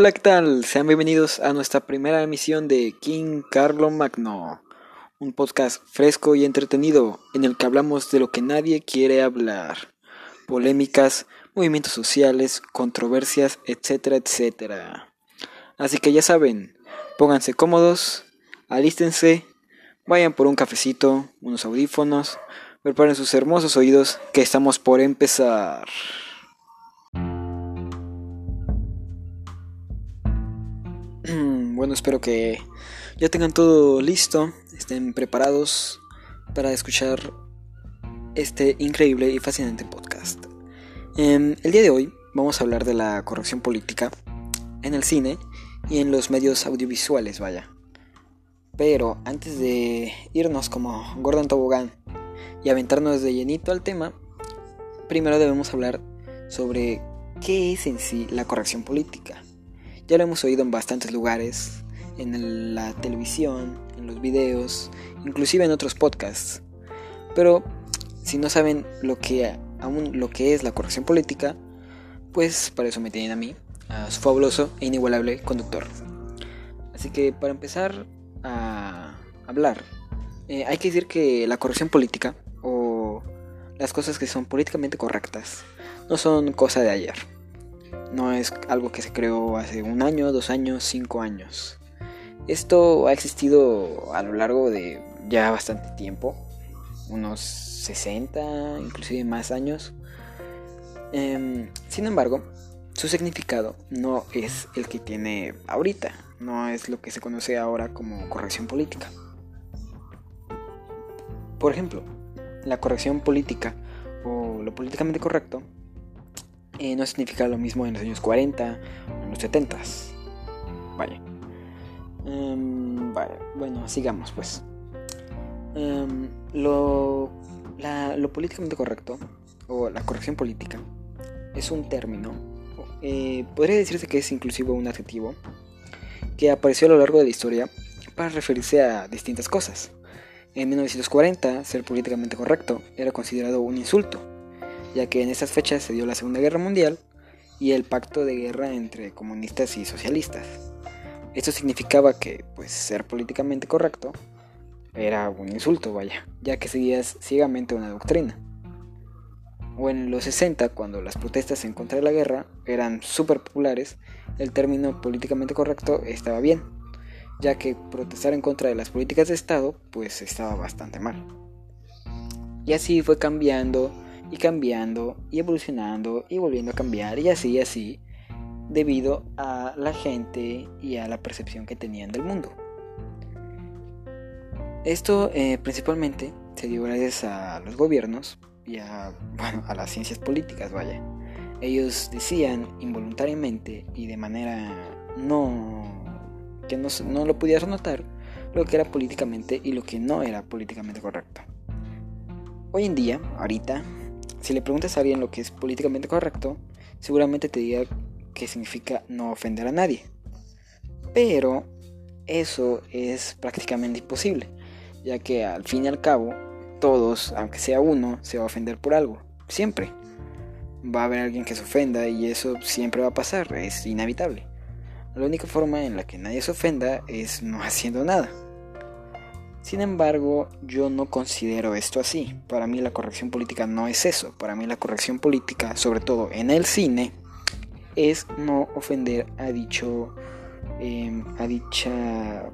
Hola, ¿qué tal? Sean bienvenidos a nuestra primera emisión de King Carlo Magno, un podcast fresco y entretenido en el que hablamos de lo que nadie quiere hablar, polémicas, movimientos sociales, controversias, etcétera, etcétera. Así que ya saben, pónganse cómodos, alístense, vayan por un cafecito, unos audífonos, preparen sus hermosos oídos que estamos por empezar. Bueno, espero que ya tengan todo listo, estén preparados para escuchar este increíble y fascinante podcast. Em, el día de hoy vamos a hablar de la corrección política en el cine y en los medios audiovisuales, vaya. Pero antes de irnos como Gordon Tobogán y aventarnos de llenito al tema, primero debemos hablar sobre qué es en sí la corrección política. Ya lo hemos oído en bastantes lugares, en la televisión, en los videos, inclusive en otros podcasts. Pero si no saben lo que aún lo que es la corrección política, pues para eso me tienen a mí, a su fabuloso e inigualable conductor. Así que para empezar a hablar, eh, hay que decir que la corrección política o las cosas que son políticamente correctas no son cosa de ayer. No es algo que se creó hace un año, dos años, cinco años. Esto ha existido a lo largo de ya bastante tiempo, unos 60, inclusive más años. Em, sin embargo, su significado no es el que tiene ahorita, no es lo que se conoce ahora como corrección política. Por ejemplo, la corrección política o lo políticamente correcto eh, no significa lo mismo en los años 40 o en los 70. Em, vaya. bueno, sigamos pues. Em, lo, lo políticamente correcto o la corrección política es un término, eh, podría decirse que es inclusive un adjetivo, que apareció a lo largo de la historia para referirse a distintas cosas. En 1940, ser políticamente correcto era considerado un insulto ya que en esas fechas se dio la Segunda Guerra Mundial y el pacto de guerra entre comunistas y socialistas. Esto significaba que, pues, ser políticamente correcto era un insulto, vaya, ya que seguías ciegamente una doctrina. O en los 60, cuando las protestas en contra de la guerra eran súper populares, el término políticamente correcto estaba bien, ya que protestar en contra de las políticas de Estado, pues estaba bastante mal. Y así fue cambiando y cambiando y evolucionando y volviendo a cambiar y así y así debido a la gente y a la percepción que tenían del mundo. Esto eh, principalmente se dio gracias a los gobiernos y a, bueno, a las ciencias políticas, vaya. Ellos decían involuntariamente y de manera no que no, no lo pudieras notar lo que era políticamente y lo que no era políticamente correcto. Hoy en día, ahorita, si le preguntas a alguien lo que es políticamente correcto, seguramente te diga que significa no ofender a nadie. Pero eso es prácticamente imposible, ya que al fin y al cabo, todos, aunque sea uno, se va a ofender por algo. Siempre. Va a haber alguien que se ofenda y eso siempre va a pasar, es inevitable. La única forma en la que nadie se ofenda es no haciendo nada. Sin embargo, yo no considero esto así. Para mí la corrección política no es eso. Para mí la corrección política, sobre todo en el cine, es no ofender a dicho em, a dicha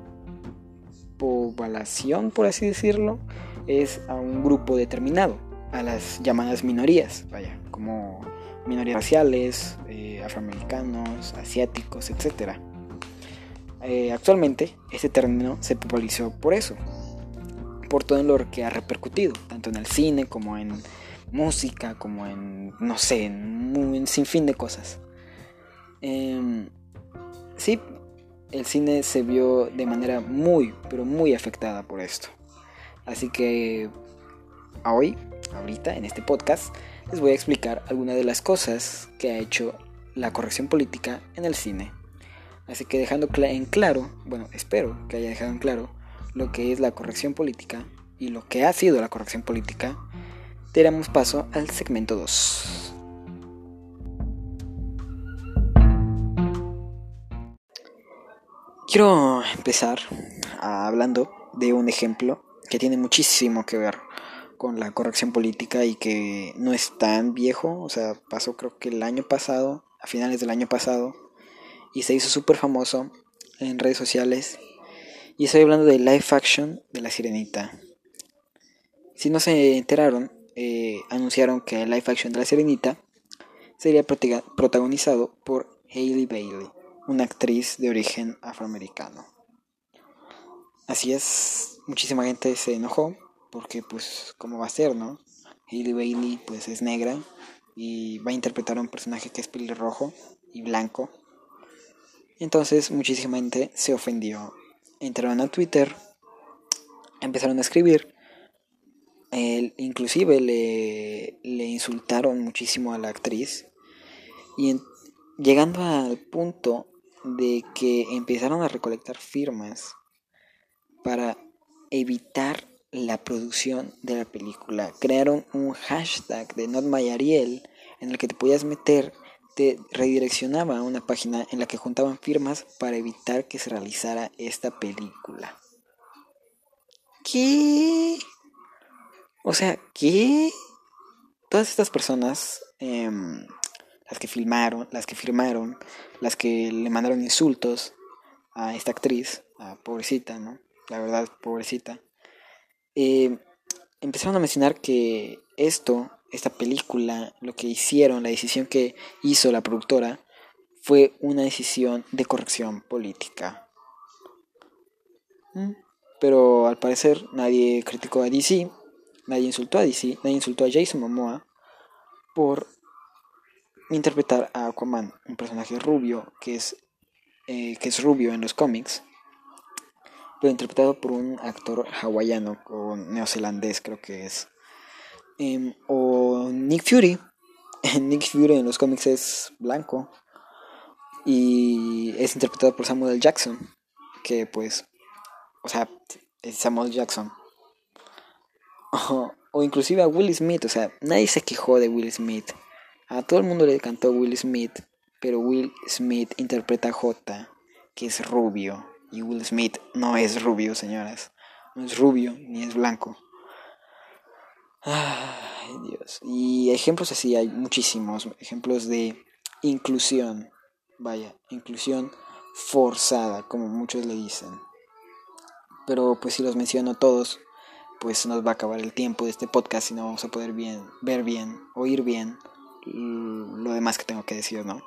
población, por así decirlo, es a un grupo determinado, a las llamadas minorías, vaya, como minorías raciales, eh, afroamericanos, asiáticos, etc. Eh, actualmente este término se popularizó por eso, por todo lo que ha repercutido, tanto en el cine como en música, como en, no sé, en un sinfín de cosas. Em, sí, el cine se vio de manera muy, pero muy afectada por esto. Así que hoy, ahorita, en este podcast, les voy a explicar algunas de las cosas que ha hecho la corrección política en el cine. Así que dejando en claro, bueno, espero que haya dejado en claro lo que es la corrección política y lo que ha sido la corrección política, daremos paso al segmento 2. Quiero empezar hablando de un ejemplo que tiene muchísimo que ver con la corrección política y que no es tan viejo, o sea, pasó creo que el año pasado, a finales del año pasado, y se hizo súper famoso en redes sociales. Y estoy hablando de live action de La Sirenita. Si no se enteraron, eh, anunciaron que el live action de La Sirenita sería protagonizado por Hailey Bailey, una actriz de origen afroamericano. Así es, muchísima gente se enojó porque pues cómo va a ser, ¿no? Hailey Bailey pues es negra y va a interpretar a un personaje que es pelirrojo y blanco. Entonces muchísima gente se ofendió. Entraron a Twitter, empezaron a escribir, inclusive le, le, insultaron muchísimo a la actriz y llegando al punto de que empezaron a recolectar firmas para evitar la producción de la película. Crearon un hashtag de Not My Ariel en el que te podías meter, te redireccionaba a una página en la que juntaban firmas para evitar que se realizara esta película. ¿Qué? O sea, ¿qué? Todas estas personas, em, las que filmaron, las que firmaron, las que le mandaron insultos a esta actriz, a pobrecita, ¿no? La verdad, pobrecita eh, empezaron a mencionar que esto, esta película, lo que hicieron, la decisión que hizo la productora, fue una decisión de corrección política. Mm, pero al parecer nadie criticó a DC, nadie insultó a DC, nadie insultó a Jason Momoa por interpretar a Aquaman, un personaje rubio que es, eh, que es rubio en los cómics pero interpretado por un actor hawaiano o neozelandés creo que es. Em, o Nick Fury. Nick Fury en los cómics es blanco y es interpretado por Samuel Jackson, que pues, o sea, es Samuel Jackson. O, o inclusive a Will Smith, o sea, nadie se quejó de Will Smith. A todo el mundo le cantó Will Smith, pero Will Smith interpreta a J, que es rubio y Will Smith no es rubio, señoras. No es rubio ni es blanco. Ay, Dios. Y ejemplos así hay muchísimos. Ejemplos de inclusión. Vaya, inclusión forzada, como muchos le dicen. Pero pues si los menciono todos, pues nos va a acabar el tiempo de este podcast y no vamos a poder bien, ver bien, oír bien lo demás que tengo que decir, ¿no?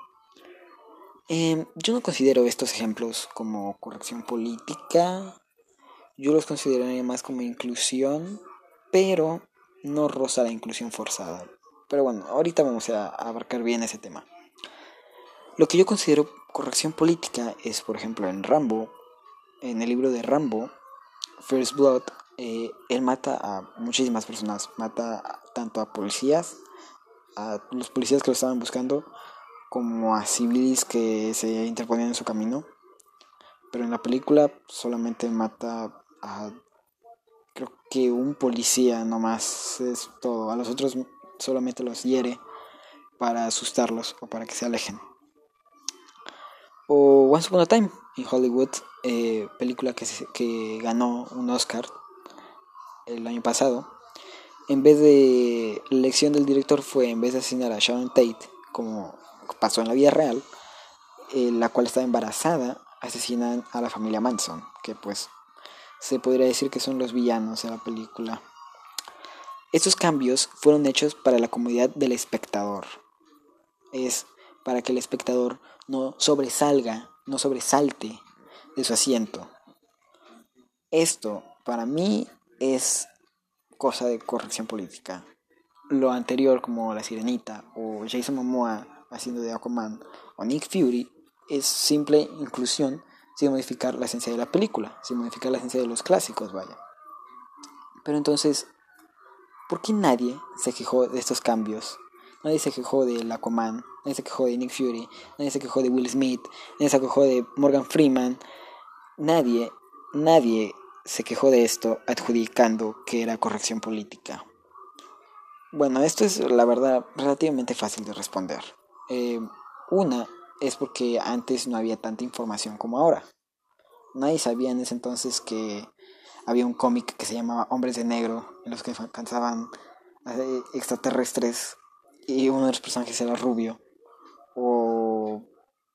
Em, yo no considero estos ejemplos como corrección política, yo los consideraría más como inclusión, pero no roza la inclusión forzada. Pero bueno, ahorita vamos a abarcar bien ese tema. Lo que yo considero corrección política es, por ejemplo, en Rambo, en el libro de Rambo, First Blood, eh, él mata a muchísimas personas, mata tanto a policías, a los policías que lo estaban buscando, como a civiles que se interponían en su camino. Pero en la película solamente mata a creo que un policía nomás es todo. A los otros solamente los hiere para asustarlos o para que se alejen. O Once Upon a Time en Hollywood, eh, película que, que ganó un Oscar el año pasado. En vez de la elección del director fue en vez de asesinar a Sharon Tate como pasó en la vida real, eh, la cual estaba embarazada, asesinan a la familia Manson, que pues se podría decir que son los villanos de la película. Estos cambios fueron hechos para la comodidad del espectador. Es para que el espectador no sobresalga, no sobresalte de su asiento. Esto, para mí, es cosa de corrección política. Lo anterior, como La Sirenita o Jason Momoa haciendo de Aquaman o Nick Fury es simple inclusión sin modificar la esencia de la película, sin modificar la esencia de los clásicos, vaya. Pero entonces, ¿por qué nadie se quejó de estos cambios? Nadie se quejó de Aquaman, nadie se quejó de Nick Fury, nadie se quejó de Will Smith, nadie se quejó de Morgan Freeman. Nadie, nadie se quejó de esto adjudicando que era corrección política. Bueno, esto es la verdad relativamente fácil de responder. Eh, una es porque antes no había tanta información como ahora. Nadie sabía en ese entonces que había un cómic que se llamaba Hombres de Negro, en los que alcanzaban extraterrestres y uno de los personajes era rubio. O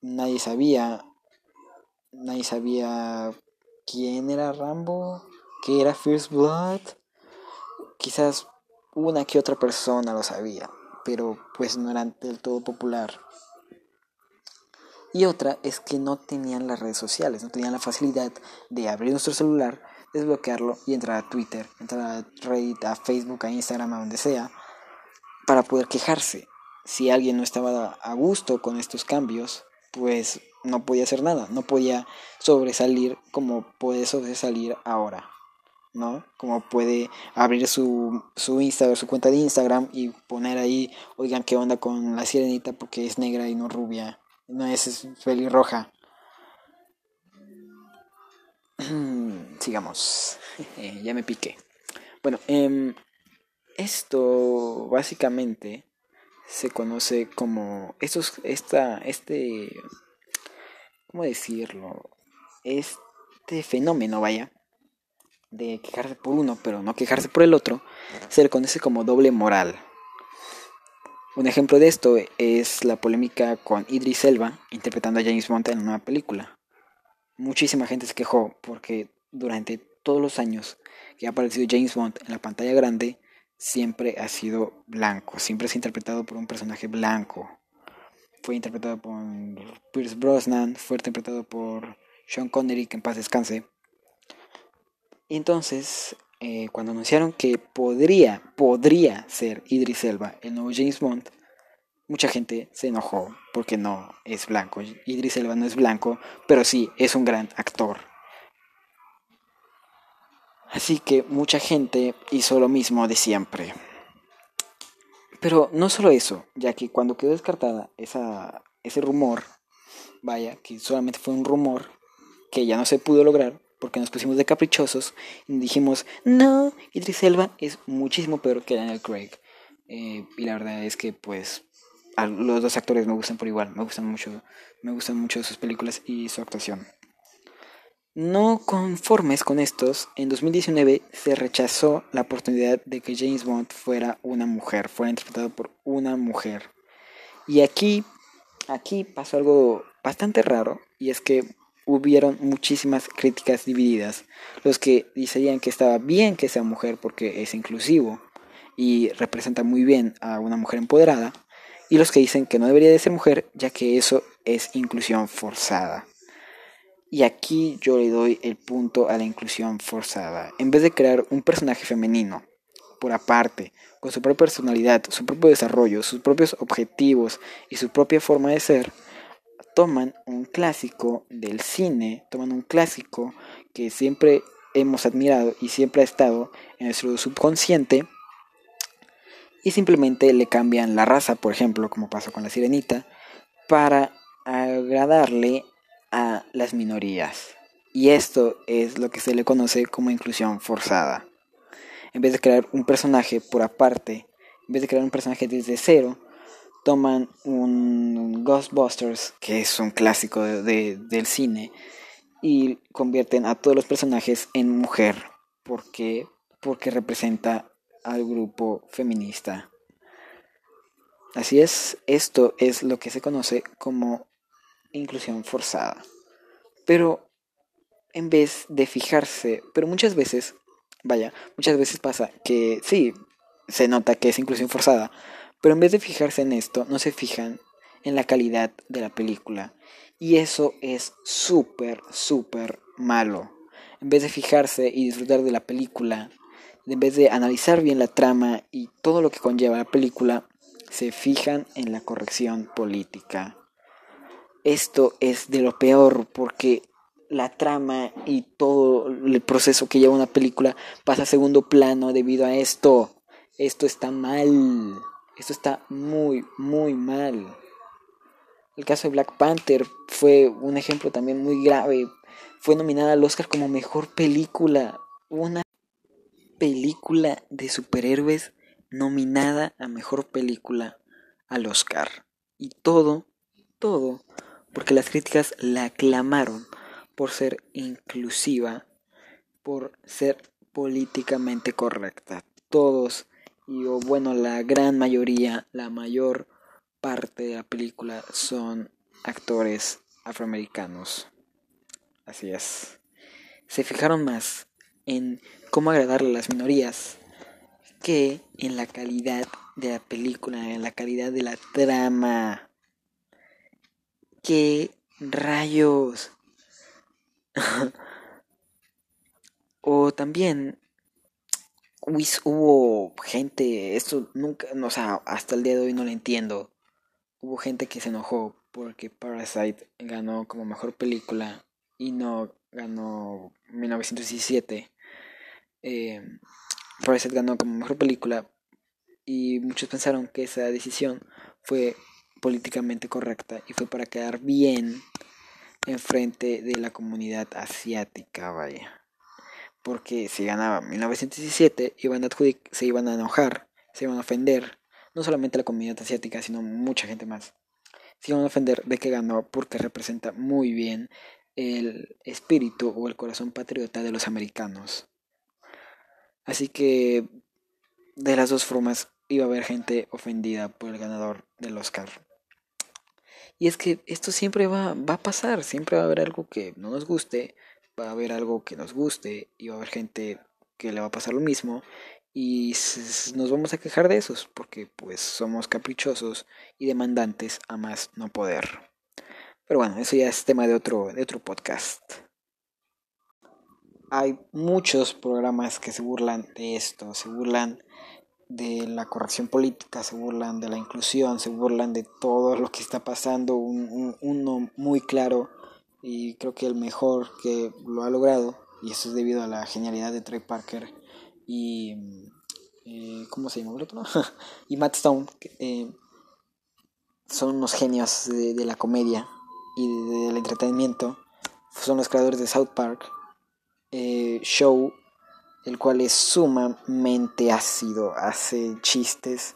nadie sabía, nadie sabía quién era Rambo, qué era First Blood. Quizás una que otra persona lo sabía, pero pues no era del todo popular. Y otra es que no tenían las redes sociales, no tenían la facilidad de abrir nuestro celular, desbloquearlo y entrar a Twitter, entrar a Reddit, a Facebook, a Instagram, a donde sea, para poder quejarse. Si alguien no estaba a gusto con estos cambios, pues no podía hacer nada, no podía sobresalir como puede sobresalir ahora, ¿no? Como puede abrir su, su Instagram, su cuenta de Instagram y poner ahí, oigan, ¿qué onda con la sirenita porque es negra y no rubia? No es pelirroja. Sigamos. ya me piqué. Bueno, em, esto básicamente se conoce como estos, esta, este, ¿cómo decirlo? Este fenómeno, vaya, de quejarse por uno, pero no quejarse por el otro, se le conoce como doble moral. Un ejemplo de esto es la polémica con Idris Elba interpretando a James Bond en una nueva película. Muchísima gente se quejó porque durante todos los años que ha aparecido James Bond en la pantalla grande siempre ha sido blanco, siempre ha interpretado por un personaje blanco. Fue interpretado por Pierce Brosnan, fue interpretado por Sean Connery, que en paz descanse. Y entonces eh, cuando anunciaron que podría, podría ser Idris Elba el nuevo James Bond, mucha gente se enojó porque no es blanco. Idris Elba no es blanco, pero sí es un gran actor. Así que mucha gente hizo lo mismo de siempre. Pero no solo eso, ya que cuando quedó descartada esa, ese rumor, vaya, que solamente fue un rumor que ya no se pudo lograr, porque nos pusimos de caprichosos y dijimos, no, Idris Elba es muchísimo peor que Daniel Craig. Eh, y la verdad es que pues los dos actores me gustan por igual, me gustan mucho, me gustan mucho sus películas y su actuación. No conformes con estos, en 2019 se rechazó la oportunidad de que James Bond fuera una mujer, fuera interpretado por una mujer. Y aquí, aquí pasó algo bastante raro, y es que hubieron muchísimas críticas divididas. Los que decían que estaba bien que sea mujer porque es inclusivo y representa muy bien a una mujer empoderada. Y los que dicen que no debería de ser mujer ya que eso es inclusión forzada. Y aquí yo le doy el punto a la inclusión forzada. En vez de crear un personaje femenino por aparte, con su propia personalidad, su propio desarrollo, sus propios objetivos y su propia forma de ser, toman un clásico del cine, toman un clásico que siempre hemos admirado y siempre ha estado en nuestro subconsciente y simplemente le cambian la raza, por ejemplo, como pasó con la sirenita, para agradarle a las minorías. Y esto es lo que se le conoce como inclusión forzada. En vez de crear un personaje por aparte, en vez de crear un personaje desde cero, toman un Ghostbusters, que es un clásico de, del cine, y convierten a todos los personajes en mujer. ¿Por qué? Porque representa al grupo feminista. Así es, esto es lo que se conoce como inclusión forzada. Pero en vez de fijarse, pero muchas veces, vaya, muchas veces pasa que sí, se nota que es inclusión forzada, pero en vez de fijarse en esto, no se fijan en la calidad de la película. Y eso es súper, súper malo. En vez de fijarse y disfrutar de la película, en vez de analizar bien la trama y todo lo que conlleva la película, se fijan en la corrección política. Esto es de lo peor porque la trama y todo el proceso que lleva una película pasa a segundo plano debido a esto. Esto está mal. Esto está muy, muy mal. El caso de Black Panther fue un ejemplo también muy grave. Fue nominada al Oscar como mejor película. Una película de superhéroes nominada a mejor película al Oscar. Y todo, todo, porque las críticas la aclamaron por ser inclusiva, por ser políticamente correcta. Todos, y o bueno, la gran mayoría, la mayor parte de la película son actores afroamericanos. Así es. Se fijaron más en cómo agradarle a las minorías que en la calidad de la película, en la calidad de la trama. ¿Qué rayos? o también hubo gente, esto nunca, o sea, hasta el día de hoy no lo entiendo. Hubo gente que se enojó porque Parasite ganó como mejor película y no ganó 1917. Eh, Parasite ganó como mejor película y muchos pensaron que esa decisión fue políticamente correcta y fue para quedar bien en frente de la comunidad asiática, vaya. Porque si ganaba 1917 iban a se iban a enojar, se iban a ofender, no solamente la comunidad asiática, sino mucha gente más. Se iban a ofender de que ganó porque representa muy bien el espíritu o el corazón patriota de los americanos. Así que de las dos formas iba a haber gente ofendida por el ganador del Oscar. Y es que esto siempre va, va a pasar, siempre va a haber algo que no nos guste, va a haber algo que nos guste y va a haber gente que le va a pasar lo mismo y nos vamos a quejar de esos porque pues somos caprichosos y demandantes a más no poder. Pero bueno, eso ya es tema de otro, de otro podcast hay muchos programas que se burlan de esto, se burlan de la corrección política, se burlan de la inclusión, se burlan de todo lo que está pasando, uno muy claro y creo que el mejor que lo ha logrado, y eso es debido a la genialidad de Trey Parker y... Eh, ¿Cómo se llama y Matt Stone, eh, son unos genios de, de la comedia y del entretenimiento, son los creadores de South Park eh, show, el cual es sumamente ácido, hace chistes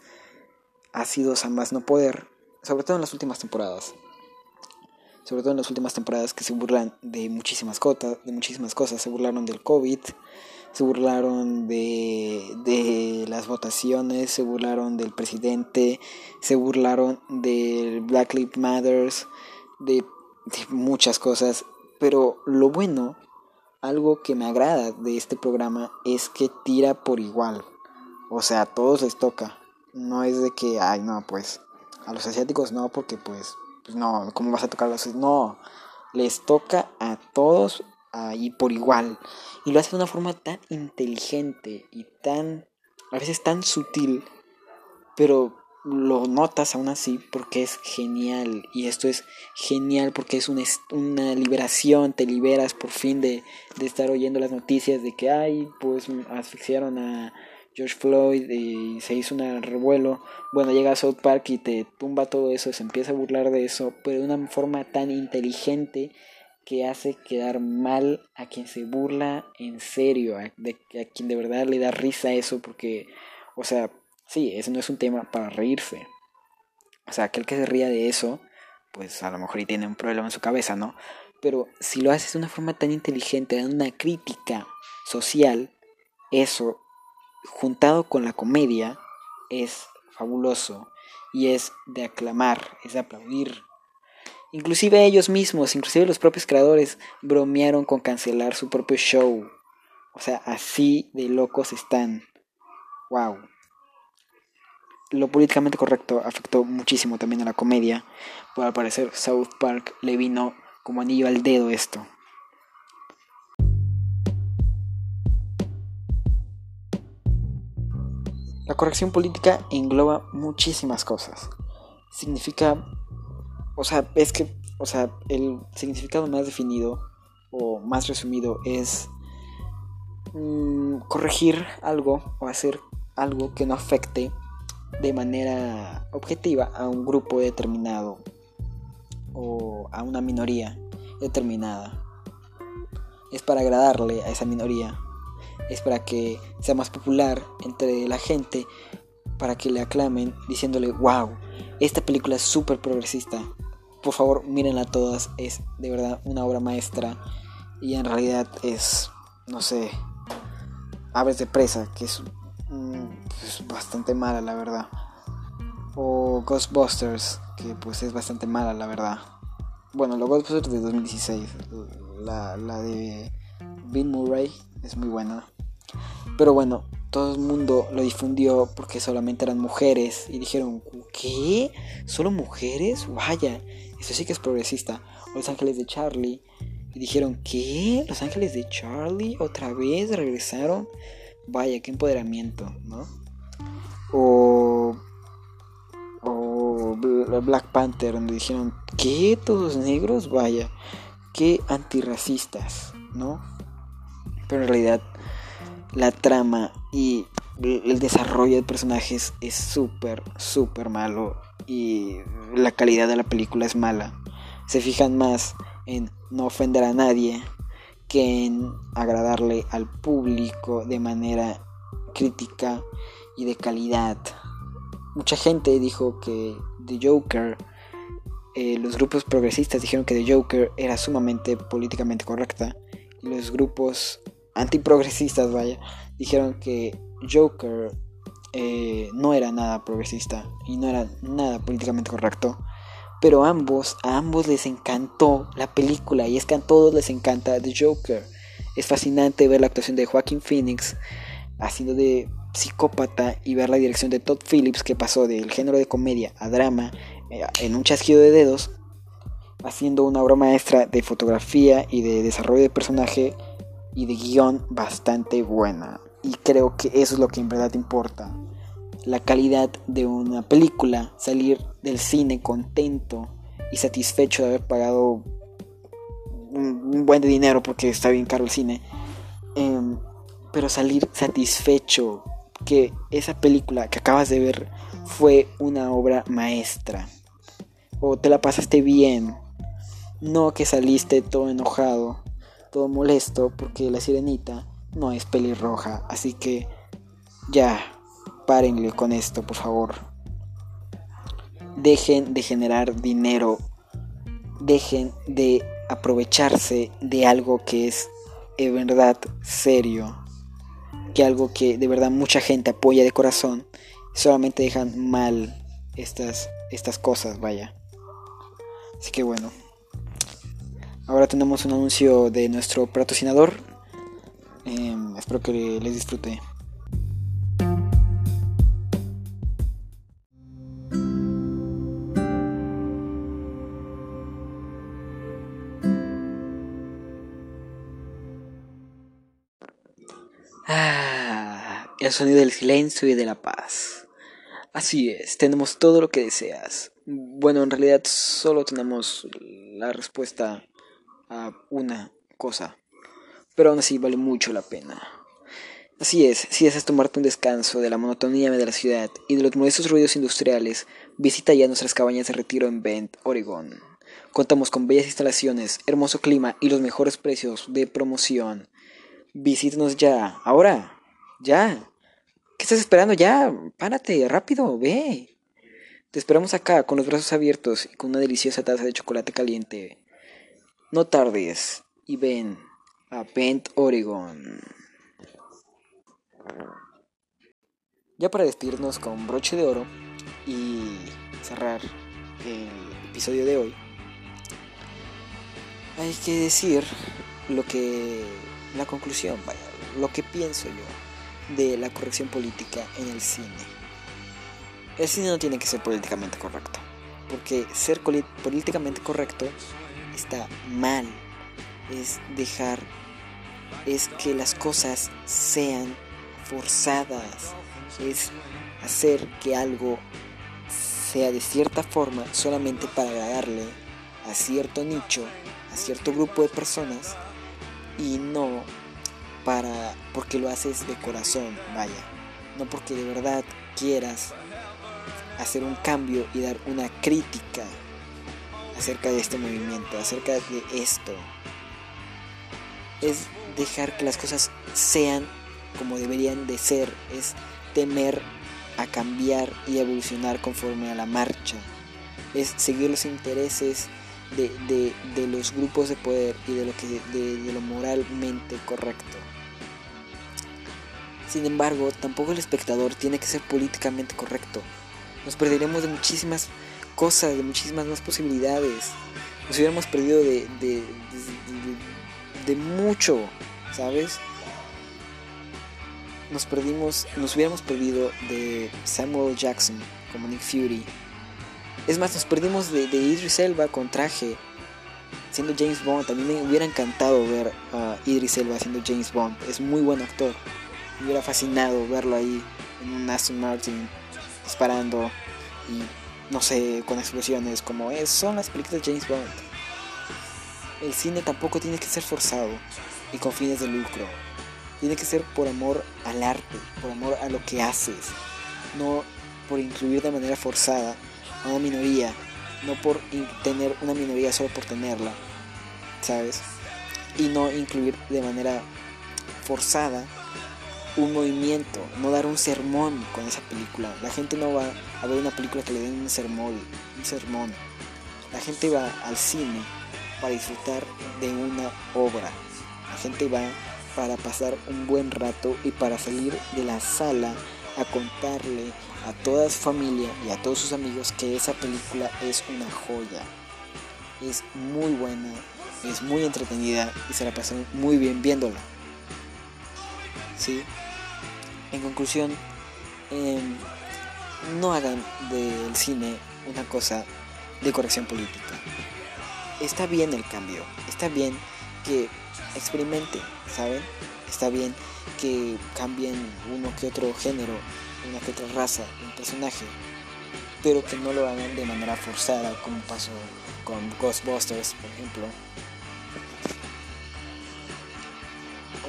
ácidos a más no poder, sobre todo en las últimas temporadas. Sobre todo en las últimas temporadas que se burlan de muchísimas, cosas, de muchísimas cosas. Se burlaron del COVID, se burlaron de, de las votaciones, se burlaron del presidente, se burlaron del Black Lives Matters, de, de muchas cosas. Pero lo bueno algo que me agrada de este programa es que tira por igual. O sea, a todos les toca. No es de que, ay, no, pues, a los asiáticos no, porque pues, pues no, ¿cómo vas a tocar a los No, les toca a todos ahí por igual. Y lo hace de una forma tan inteligente y tan, a veces tan sutil, pero lo notas aún así porque es genial y esto es genial porque es una, una liberación, te liberas por fin de, de, estar oyendo las noticias de que ay, pues asfixiaron a George Floyd y se hizo un revuelo. Bueno, llega a South Park y te tumba todo eso, se empieza a burlar de eso, pero de una forma tan inteligente que hace quedar mal a quien se burla en serio, a, quien de verdad le da risa eso porque, o sea, Sí, ese no es un tema para reírse. O sea, aquel que se ría de eso, pues a lo mejor y tiene un problema en su cabeza, ¿no? Pero si lo haces de una forma tan inteligente, dando una crítica social, eso, juntado con la comedia, es fabuloso y es de aclamar, es de aplaudir. Inclusive ellos mismos, inclusive los propios creadores, bromearon con cancelar su propio show. O sea, así de locos están. Wow lo políticamente correcto afectó muchísimo también a la comedia. Por al parecer South Park le vino como anillo al dedo esto. La corrección política engloba muchísimas cosas. Significa, o sea, es que, o sea, el significado más definido o más resumido es mm, corregir algo o hacer algo que no afecte de manera objetiva a un grupo determinado o a una minoría determinada. Es para agradarle a esa minoría. Es para que sea más popular entre la gente. Para que le aclamen diciéndole, wow, esta película es súper progresista. Por favor, mírenla todas. Es de verdad una obra maestra. y en realidad es, no sé, Aves de Presa, que es, mm, es bastante mala la verdad. O Ghostbusters, que pues es bastante mala la verdad. Bueno, los Ghostbusters de 2016, la, la de Bill Murray es muy buena. Pero bueno, todo el mundo lo difundió porque solamente eran mujeres y dijeron, ¿qué? ¿Solo mujeres? Vaya, eso sí que es progresista. Los Ángeles de Charlie. Y dijeron, ¿qué? ¿Los Ángeles de Charlie otra vez regresaron? Vaya, qué empoderamiento, ¿no? O, o Black Panther, donde dijeron, ¿qué? ¿Todos negros? Vaya, qué antirracistas, ¿no? Pero en realidad la trama y el desarrollo de personajes es súper, súper malo y la calidad de la película es mala. Se fijan más en no ofender a nadie que en agradarle al público de manera crítica y de calidad. Mucha gente dijo que The Joker, eh, los grupos progresistas dijeron que The Joker era sumamente políticamente correcta y los grupos antiprogresistas, vaya, dijeron que Joker eh, no era nada progresista y no era nada políticamente correcto. Pero ambos, a ambos les encantó la película y es que a todos les encanta The Joker. Es fascinante ver la actuación de Joaquin Phoenix haciendo de psicópata y ver la dirección de Todd Phillips que pasó del género de comedia a drama eh, en un chasquido de dedos, haciendo una obra maestra de fotografía y de desarrollo de personaje y de guion bastante buena. Y creo que eso es lo que en verdad importa. La calidad de una película, salir del cine contento y satisfecho de haber pagado un, buen de dinero porque está bien caro el cine. Em, pero salir satisfecho que esa película que acabas de ver fue una obra maestra. O te la pasaste bien. No que saliste todo enojado todo molesto porque la sirenita no es pelirroja. Así que ya, párenle con esto, por favor. Dejen de generar dinero. Dejen de aprovecharse de algo que es de verdad serio. Que algo que de verdad mucha gente apoya de corazón. Solamente dejan mal estas, estas cosas, vaya. Así que bueno. Ahora tenemos un anuncio de nuestro patrocinador. Em, espero que les disfrute. Ah, el sonido del silencio y de la paz. Así es, tenemos todo lo que deseas. Bueno, en realidad solo tenemos la respuesta a una cosa, pero aún así vale mucho la pena. Así es, si deseas tomarte un descanso de la monotonía de la ciudad y de los molestos ruidos industriales, visita ya nuestras cabañas de retiro en Bend, Oregon. Contamos con bellas instalaciones, hermoso clima y los mejores precios de promoción. Visítanos ya, ahora, ya. ¿Qué estás esperando ya? Párate, rápido, ve. Te esperamos acá con los brazos abiertos y con una deliciosa taza de chocolate caliente. No tardes y ven a Bend, Oregon. Ya para despedirnos con broche de oro y cerrar el episodio de hoy, hay que decir lo que la conclusión, vaya, lo que pienso yo de la corrección política en el cine. El cine no tiene que ser políticamente correcto, porque ser políticamente correcto está mal. Es dejar, es que las cosas sean forzadas. Es hacer que algo sea de cierta forma solamente para agradarle a cierto nicho, a cierto grupo de personas y no para porque lo haces de corazón, vaya, no porque de verdad quieras hacer un cambio y dar una crítica acerca de este movimiento, acerca de esto. Es dejar que las cosas sean como deberían de ser, es temer a cambiar y evolucionar conforme a la marcha, es seguir los intereses de, los grupos de poder y de lo, que, de lo moralmente correcto. Sin embargo, tampoco el espectador tiene que ser políticamente correcto. Nos perderemos de muchísimas cosas, de muchísimas más posibilidades. Nos hubiéramos perdido de, de, mucho, ¿sabes? Nos perdimos, nos hubiéramos perdido de Samuel Jackson como Nick Fury. Es más, nos perdimos de Idris Elba con traje siendo James Bond. También me hubiera encantado ver a Idris Elba siendo James Bond. Es muy buen actor me hubiera fascinado verlo ahí en un Aston Martin disparando y no sé, con explosiones como es, son las películas de James Bond. El cine tampoco tiene que ser forzado y con fines de lucro. Tiene que ser por amor al arte, por amor a lo que haces, no por incluir de manera forzada a una minoría, no por tener una minoría solo por tenerla, ¿sabes? Y no incluir de manera forzada un movimiento, no dar un sermón con esa película. La gente no va a ver una película que le den un sermón, un sermón. La gente va al cine para disfrutar de una obra. La gente va para pasar un buen rato y para salir de la sala a contarle a toda su familia y a todos sus amigos que esa película es una joya. Es muy buena, es muy entretenida y se la pasan muy bien viéndola. ¿Sí? En conclusión, em, no hagan del cine una cosa de corrección política. Está bien el cambio, está bien que experimenten, ¿saben? Está bien que cambien uno que otro género, una que otra raza, un personaje, pero que no lo hagan de manera forzada, como pasó con Ghostbusters, por ejemplo.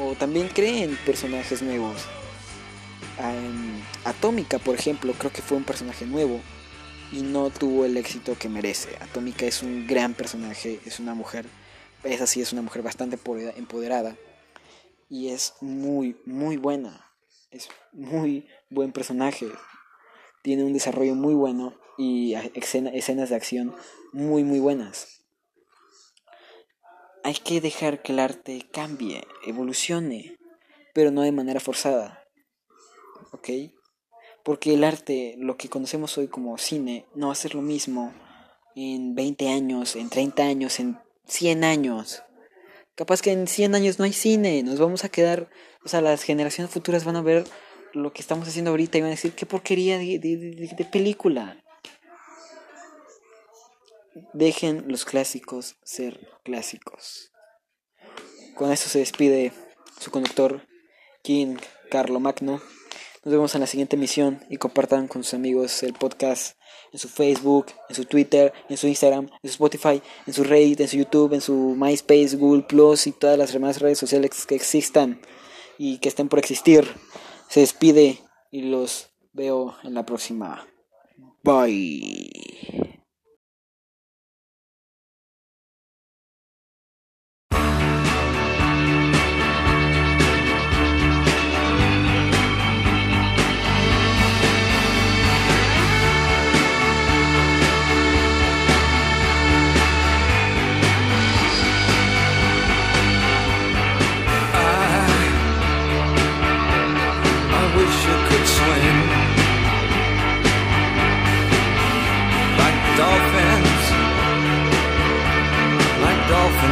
O también creen personajes nuevos, Atómica, por ejemplo, creo que fue un personaje nuevo y no tuvo el éxito que merece. Atómica es un gran personaje, es una mujer, es así, es una mujer bastante empoderada y es muy, muy buena. Es muy buen personaje. Tiene un desarrollo muy bueno y escenas de acción muy, muy buenas. Hay que dejar que el arte cambie, evolucione, pero no de manera forzada. ¿ok? Porque el arte, lo que conocemos hoy como cine, no va a ser lo mismo en 20 años, en 30 años, en 100 años. Capaz que en 100 años no hay cine, nos vamos a quedar, o sea, las generaciones futuras van a ver lo que estamos haciendo ahorita y van a decir, qué porquería de, de película. Dejen los clásicos ser clásicos. Con esto se despide su conductor, King Carlo Magno. Nos vemos en la siguiente emisión y compartan con sus amigos el podcast en su Facebook, en su Twitter, en su Instagram, en su Spotify, en su Reddit, en su YouTube, en su MySpace, Google Plus y todas las demás redes sociales que existan y que estén por existir. Se despide y los veo en la próxima. Bye.